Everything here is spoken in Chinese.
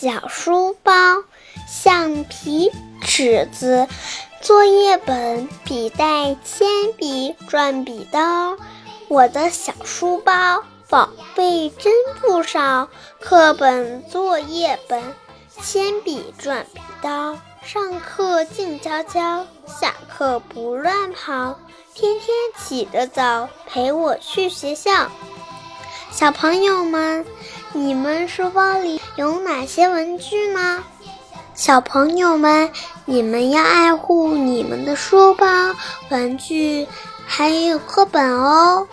小书包、橡皮、尺子、作业本、笔袋、铅笔、转笔刀。我的小书包，宝贝真不少，课本、作业本、铅笔、转笔刀。上课静悄悄，下课不乱跑，天天起得早，陪我去学校。小朋友们，你们书包里有哪些文具呢？小朋友们，你们要爱护你们的书包、文具，还有课本哦。